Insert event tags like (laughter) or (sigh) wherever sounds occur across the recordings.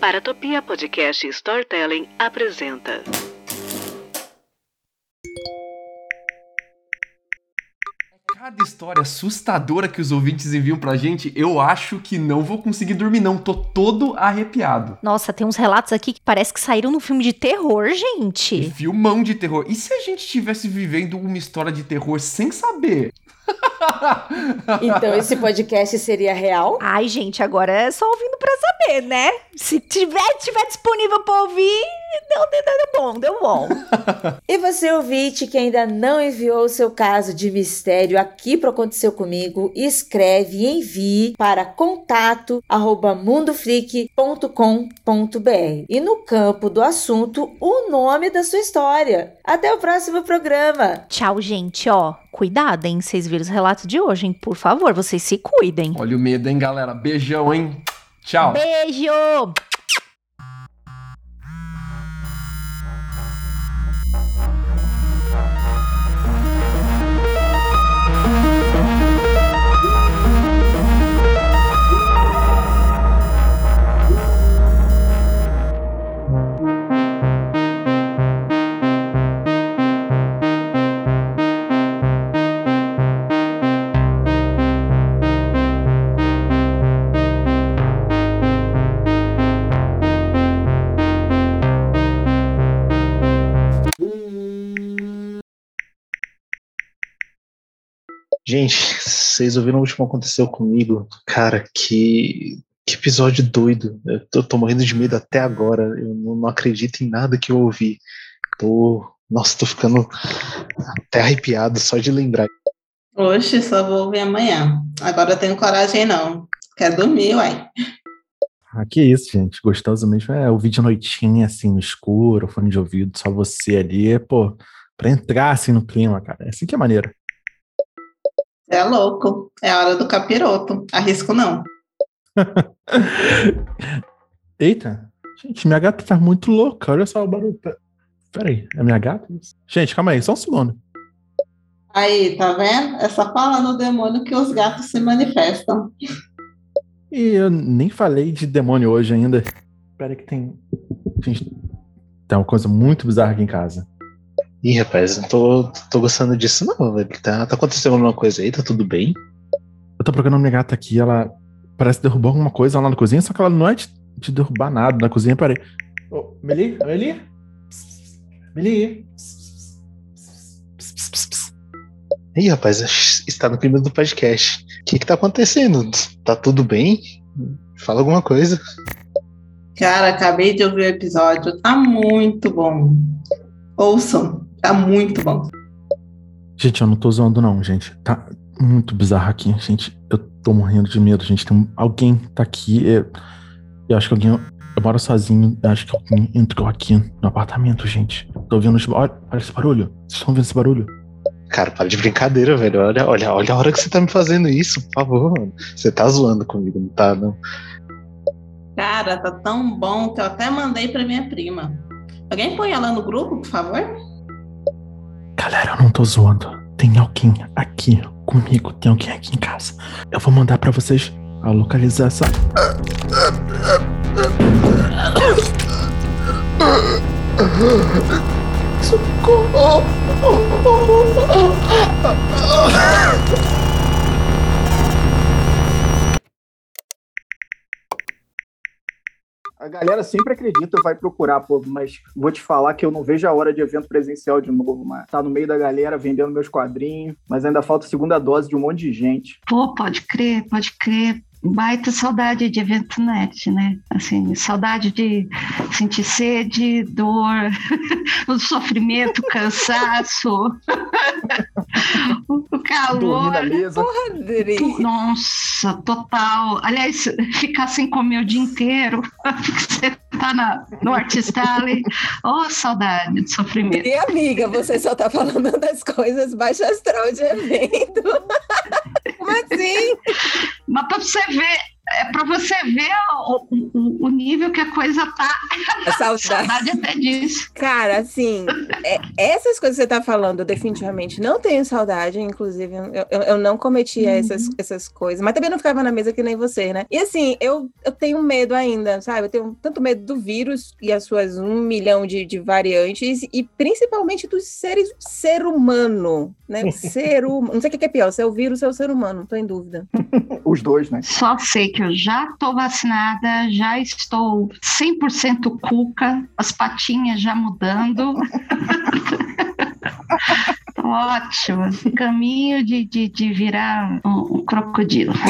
Paratopia Podcast Storytelling apresenta. Cada história assustadora que os ouvintes enviam pra gente, eu acho que não vou conseguir dormir, não. Tô todo arrepiado. Nossa, tem uns relatos aqui que parece que saíram num filme de terror, gente. Filmão de terror. E se a gente estivesse vivendo uma história de terror sem saber? (laughs) Então esse podcast seria real? Ai, gente, agora é só ouvindo pra saber, né? Se tiver, tiver disponível pra ouvir, deu, deu, deu bom, deu bom. (laughs) E você, ouvinte, que ainda não enviou o seu caso de mistério aqui pro Aconteceu Comigo, escreve e envie para contato arroba mundofreak.com.br e no campo do assunto, o nome da sua história. Até o próximo programa! Tchau, gente, ó. Cuidado, hein? Vocês viram os relatos de hoje, hein? Por favor, vocês se cuidem. Olha o medo, hein, galera? Beijão, hein? Tchau. Beijo! Gente, (laughs) vocês ouviram o último que aconteceu comigo? Cara, que, que episódio doido. Eu tô, tô morrendo de medo até agora. Eu não, não acredito em nada que eu ouvi. Tô. Nossa, tô ficando até arrepiado só de lembrar. Oxe, só vou ouvir amanhã. Agora eu tenho coragem não. Quer dormir, uai. Ah, que isso, gente. Gostoso mesmo é ouvir de noitinha, assim, no escuro, fone de ouvido, só você ali, pô, pra entrar, assim, no clima, cara. É assim que é maneiro. É louco. É a hora do capiroto. Arrisco não. (laughs) Eita, gente, minha gata tá muito louca. Olha só o barulho. Pe- Peraí, é minha gata? Gente, calma aí, só um segundo. Aí, tá vendo? É só falar no demônio que os gatos se manifestam. E eu nem falei de demônio hoje ainda. Peraí que tem. Gente, tem uma coisa muito bizarra aqui em casa. Ih, rapaz, não tô, tô gostando disso, não. Tá, tá acontecendo alguma coisa aí? Tá tudo bem? Eu tô procurando minha gata aqui, ela parece derrubar alguma coisa lá na cozinha, só que ela não é de, de derrubar nada na cozinha. Peraí. Ô, Meli? Meli? Meli? Ih, rapaz, está no clima do podcast. O que que tá acontecendo? Tá tudo bem? Fala alguma coisa. Cara, acabei de ouvir o episódio. Tá muito bom. Ouçam. Tá muito bom. Gente, eu não tô zoando, não, gente. Tá muito bizarro aqui, gente. Eu tô morrendo de medo, gente. Tem um- alguém tá aqui. Eu, eu acho que alguém. Eu moro sozinho. Eu acho que alguém entrou aqui no apartamento, gente. Tô ouvindo. esse- Olha, olha esse barulho. Vocês estão ouvindo esse barulho? Cara, para de brincadeira, velho. Olha, olha, olha a hora que você tá me fazendo isso, por favor, mano. Você tá zoando comigo, não tá, não? Cara, tá tão bom que eu até mandei pra minha prima. Alguém põe ela no grupo, por favor? Galera, eu não tô zoando. Tem alguém aqui comigo. Tem alguém aqui em casa. Eu vou mandar pra vocês a localização. A galera sempre acredita, vai procurar, pô, mas vou te falar que eu não vejo a hora de evento presencial de novo, mano. Tá no meio da galera vendendo meus quadrinhos, mas ainda falta segunda dose de um monte de gente. Pô, pode crer, pode crer. Baita saudade de evento net, né? Assim, saudade de sentir sede, dor, (laughs) o sofrimento, cansaço, (laughs) calor. na mesa. Tu- Nossa, total. Aliás, ficar sem comer o dia inteiro, (laughs) você tá na, no Artist Alley. Oh, saudade de sofrimento. E amiga, você só tá falando das coisas baixo astral de evento. (laughs) Como assim? Mas pra você ver, é para você ver o, o, o, nível que a coisa tá. A saudade. saudade até disso. Cara, assim, é, essas coisas que você tá falando, eu definitivamente não tenho saudade. Inclusive, eu, eu, eu não cometia uhum. essas, essas coisas. Mas também não ficava na mesa que nem você, né? E assim, eu, eu tenho medo ainda, sabe? Eu tenho tanto medo do vírus e as suas um milhão de, de variantes, e principalmente dos seres, ser humano, né? (laughs) ser humano. Não sei o que é pior, se é o vírus ou é o ser humano, não tô em dúvida. Os dois, né? Só sei que eu já tô vacinada, já estou 100% cuca, as patinhas já mudando. (laughs) Ótimo, caminho de, de, de virar um, um crocodilo. (laughs)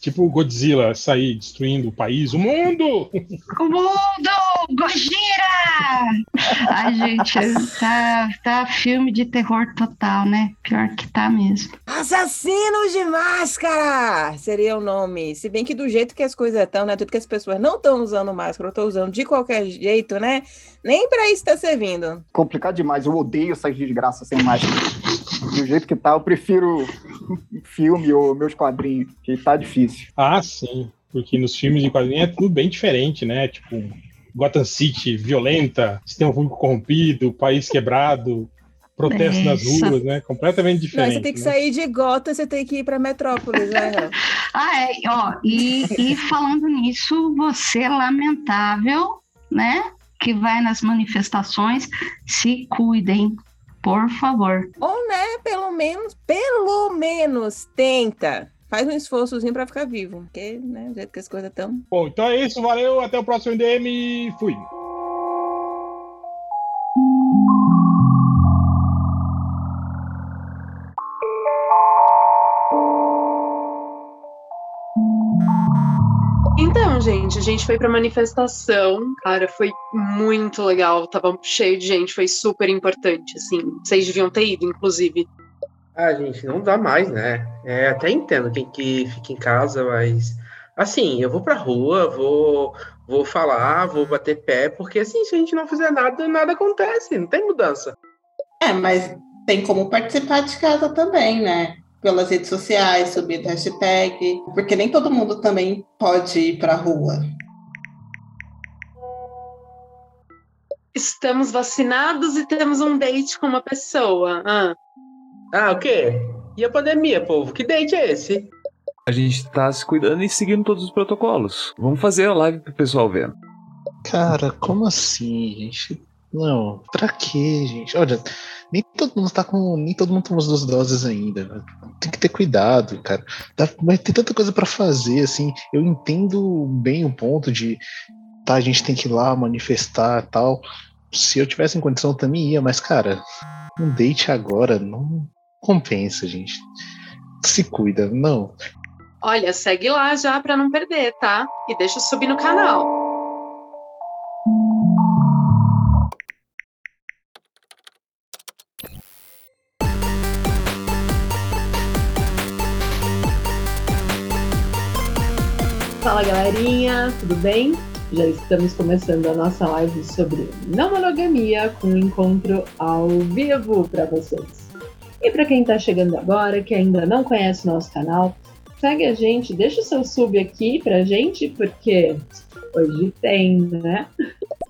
Tipo o Godzilla sair destruindo o país, o mundo! O mundo! Gojira! (laughs) Ai, gente, tá, tá filme de terror total, né? Pior que tá mesmo. Assassinos de máscara! Seria o nome. Se bem que do jeito que as coisas estão, né? Tudo que as pessoas não estão usando máscara, estão usando de qualquer jeito, né? Nem para isso tá servindo. Complicado demais. Eu odeio essas desgraças sem máscara. Do jeito que tá, eu prefiro (laughs) filme ou meus quadrinhos, que tá difícil. Ah, sim. Porque nos filmes de quadrinhos é tudo bem diferente, né? Tipo, Gotham City violenta, sistema público corrompido, país quebrado, protesto nas ruas, né? Completamente diferente. Mas você tem que né? sair de Gotham, você tem que ir para Metrópolis, né? (laughs) ah, é, ó, e, e falando nisso, você é lamentável, né? Que vai nas manifestações, se cuidem, por favor. Ou, né, pelo menos, pelo menos, tenta. Faz um esforçozinho pra ficar vivo. Porque, né, do jeito que as coisas estão. Bom, então é isso, valeu, até o próximo MDM e fui. Então, gente, a gente foi pra manifestação, cara, foi muito legal, tava cheio de gente, foi super importante, assim. Vocês deviam ter ido, inclusive. Ah, gente, não dá mais, né? É, até entendo quem que fica em casa, mas assim, eu vou pra rua, vou, vou falar, vou bater pé, porque assim, se a gente não fizer nada, nada acontece, não tem mudança. É, mas tem como participar de casa também, né? pelas redes sociais, subir hashtag, porque nem todo mundo também pode ir para a rua. Estamos vacinados e temos um date com uma pessoa. Ah, ah o quê? E a pandemia, povo? Que date é esse? A gente tá se cuidando e seguindo todos os protocolos. Vamos fazer a live pro pessoal ver. Cara, como assim, gente? Não, pra quê, gente? Olha, nem todo mundo tá com. Nem todo mundo tomou as duas doses ainda. Né? Tem que ter cuidado, cara. Mas tem tanta coisa para fazer, assim. Eu entendo bem o ponto de. Tá, a gente tem que ir lá manifestar tal. Se eu tivesse em condição, eu também ia, mas, cara, um date agora não compensa, gente. Se cuida, não. Olha, segue lá já pra não perder, tá? E deixa subir no canal. Fala galerinha, tudo bem? Já estamos começando a nossa live sobre não monogamia com um encontro ao vivo para vocês. E para quem está chegando agora, que ainda não conhece o nosso canal, segue a gente, deixa o seu sub aqui pra gente, porque hoje tem, né?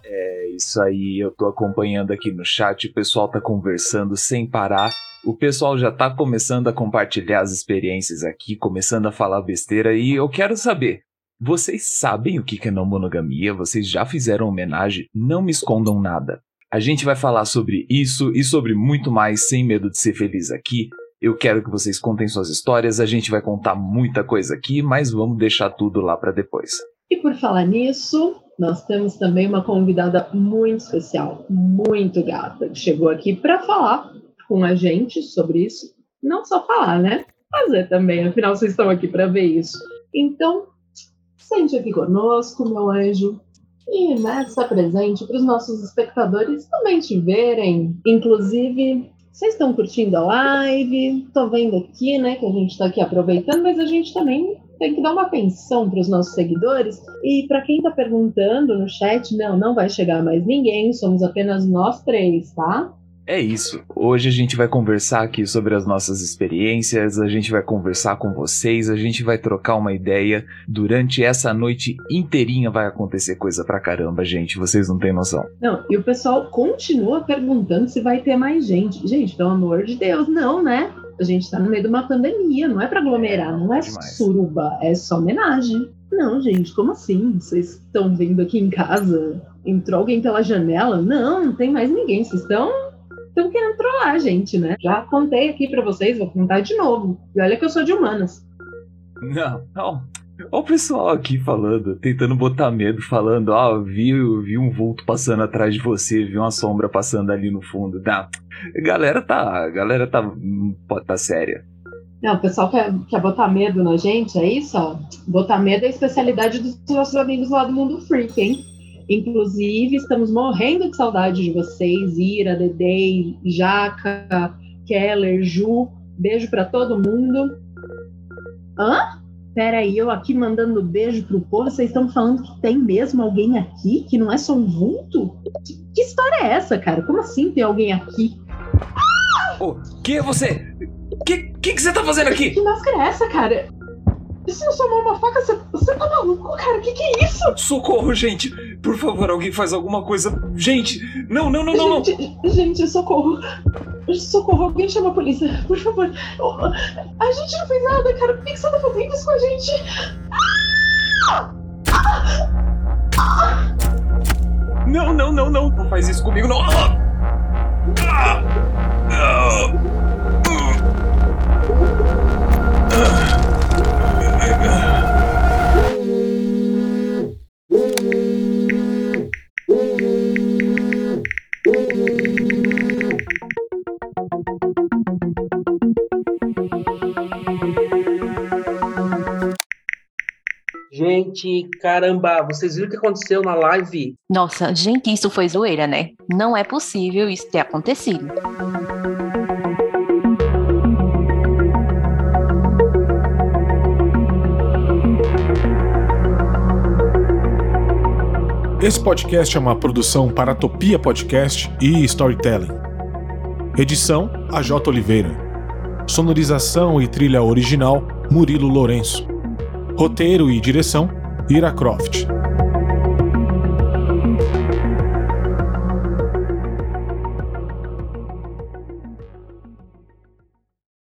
É isso aí, eu tô acompanhando aqui no chat, o pessoal tá conversando sem parar. O pessoal já tá começando a compartilhar as experiências aqui, começando a falar besteira e eu quero saber, vocês sabem o que é não monogamia? Vocês já fizeram homenagem? Não me escondam nada. A gente vai falar sobre isso e sobre muito mais sem medo de ser feliz aqui. Eu quero que vocês contem suas histórias, a gente vai contar muita coisa aqui, mas vamos deixar tudo lá para depois. E por falar nisso, nós temos também uma convidada muito especial, muito gata, que chegou aqui para falar com a gente sobre isso. Não só falar, né? Fazer também, afinal vocês estão aqui para ver isso. Então, Sente aqui conosco, meu anjo, e né, está presente para os nossos espectadores também te verem. Inclusive, vocês estão curtindo a live? Estou vendo aqui, né, que a gente está aqui aproveitando, mas a gente também tem que dar uma atenção para os nossos seguidores. E para quem está perguntando no chat, não, não vai chegar mais ninguém, somos apenas nós três, tá? É isso. Hoje a gente vai conversar aqui sobre as nossas experiências, a gente vai conversar com vocês, a gente vai trocar uma ideia. Durante essa noite inteirinha vai acontecer coisa pra caramba, gente. Vocês não têm noção. Não, e o pessoal continua perguntando se vai ter mais gente. Gente, pelo amor de Deus, não, né? A gente tá no meio de uma pandemia, não é pra aglomerar, não é suruba, é só homenagem. Não, gente, como assim? Vocês estão vendo aqui em casa? Entrou alguém pela janela? Não, não tem mais ninguém. Vocês estão estão querendo trollar a gente, né? Já contei aqui para vocês, vou contar de novo. E olha que eu sou de humanas. Não, não. Olha o pessoal aqui falando, tentando botar medo, falando, oh, vi, vi um vulto passando atrás de você, vi uma sombra passando ali no fundo. Não, a galera tá, a galera tá, pode tá séria. Não, o pessoal quer, quer botar medo na gente, é isso? Ó? Botar medo é a especialidade dos nossos amigos lá do Mundo Freak, hein? Inclusive, estamos morrendo de saudade de vocês, Ira, Dedei, Jaca, Keller, Ju. Beijo para todo mundo. Hã? Peraí, eu aqui mandando beijo pro povo, vocês estão falando que tem mesmo alguém aqui? Que não é só um vulto? Que, que história é essa, cara? Como assim tem alguém aqui? Ô, quem é você? O que, que, que você tá fazendo aqui? Que máscara é essa, cara? E se eu chamar uma faca, você, você tá maluco, cara? O que, que é isso? Socorro, gente! Por favor, alguém faz alguma coisa. Gente! Não, não, não, não, gente, não! Gente, socorro! Socorro, alguém chama a polícia, por favor. A gente não fez nada, cara. Por que você tá fazendo isso com a gente? Não, não, não, não! Não faz isso comigo, não! Gente, caramba, vocês viram o que aconteceu na live? Nossa, gente, isso foi zoeira, né? Não é possível isso ter acontecido. Esse podcast é uma produção para Topia Podcast e Storytelling. Edição: AJ Oliveira. Sonorização e trilha original: Murilo Lourenço. Roteiro e direção: Ira Croft.